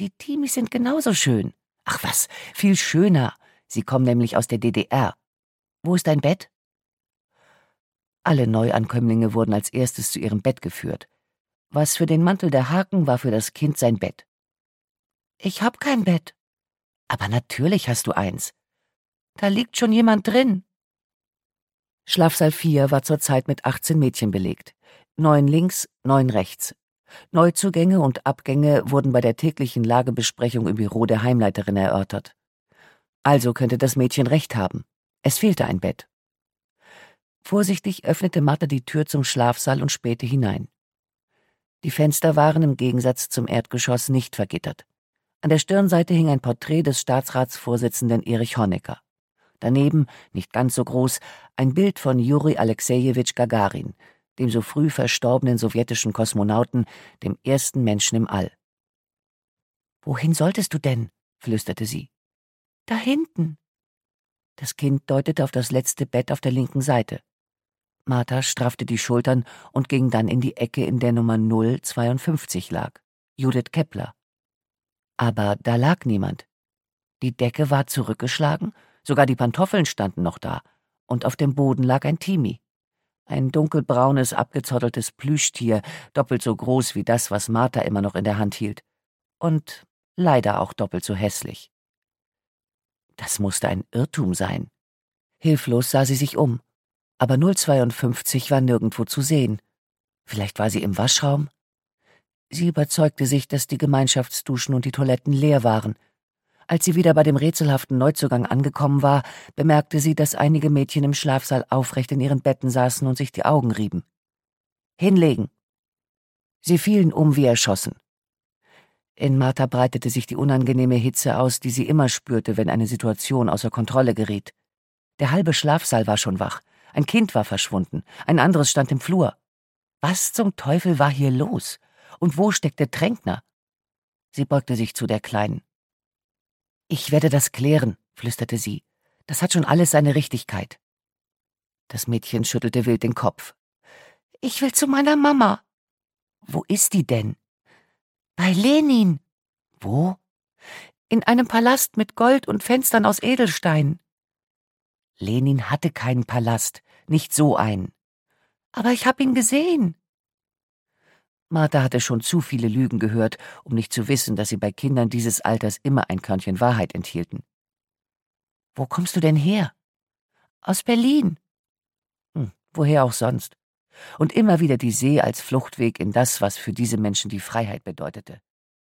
Die Timis sind genauso schön. Ach was, viel schöner. Sie kommen nämlich aus der DDR. Wo ist dein Bett? Alle Neuankömmlinge wurden als erstes zu ihrem Bett geführt. Was für den Mantel der Haken war für das Kind sein Bett. Ich hab kein Bett. Aber natürlich hast du eins. Da liegt schon jemand drin. Schlafsaal 4 war zurzeit mit 18 Mädchen belegt. Neun links, neun rechts. Neuzugänge und Abgänge wurden bei der täglichen Lagebesprechung im Büro der Heimleiterin erörtert. Also könnte das Mädchen recht haben. Es fehlte ein Bett. Vorsichtig öffnete Martha die Tür zum Schlafsaal und spähte hinein. Die Fenster waren im Gegensatz zum Erdgeschoss nicht vergittert. An der Stirnseite hing ein Porträt des Staatsratsvorsitzenden Erich Honecker. Daneben, nicht ganz so groß, ein Bild von Juri Alexejewitsch Gagarin, dem so früh verstorbenen sowjetischen Kosmonauten, dem ersten Menschen im All. Wohin solltest du denn? flüsterte sie. Da hinten. Das Kind deutete auf das letzte Bett auf der linken Seite. Martha straffte die Schultern und ging dann in die Ecke, in der Nummer 052 lag. Judith Kepler. Aber da lag niemand. Die Decke war zurückgeschlagen, sogar die Pantoffeln standen noch da, und auf dem Boden lag ein Timi. Ein dunkelbraunes, abgezotteltes Plüschtier, doppelt so groß wie das, was Martha immer noch in der Hand hielt. Und leider auch doppelt so hässlich. Das musste ein Irrtum sein. Hilflos sah sie sich um aber 052 war nirgendwo zu sehen. Vielleicht war sie im Waschraum? Sie überzeugte sich, dass die Gemeinschaftsduschen und die Toiletten leer waren. Als sie wieder bei dem rätselhaften Neuzugang angekommen war, bemerkte sie, dass einige Mädchen im Schlafsaal aufrecht in ihren Betten saßen und sich die Augen rieben. Hinlegen. Sie fielen um wie erschossen. In Martha breitete sich die unangenehme Hitze aus, die sie immer spürte, wenn eine Situation außer Kontrolle geriet. Der halbe Schlafsaal war schon wach. Ein Kind war verschwunden, ein anderes stand im Flur. Was zum Teufel war hier los? Und wo steckte Tränkner? Sie beugte sich zu der Kleinen. Ich werde das klären, flüsterte sie. Das hat schon alles seine Richtigkeit. Das Mädchen schüttelte wild den Kopf. Ich will zu meiner Mama. Wo ist die denn? Bei Lenin. Wo? In einem Palast mit Gold und Fenstern aus Edelstein. Lenin hatte keinen Palast, nicht so einen. Aber ich hab ihn gesehen. Martha hatte schon zu viele Lügen gehört, um nicht zu wissen, dass sie bei Kindern dieses Alters immer ein Körnchen Wahrheit enthielten. Wo kommst du denn her? Aus Berlin. Hm, woher auch sonst. Und immer wieder die See als Fluchtweg in das, was für diese Menschen die Freiheit bedeutete.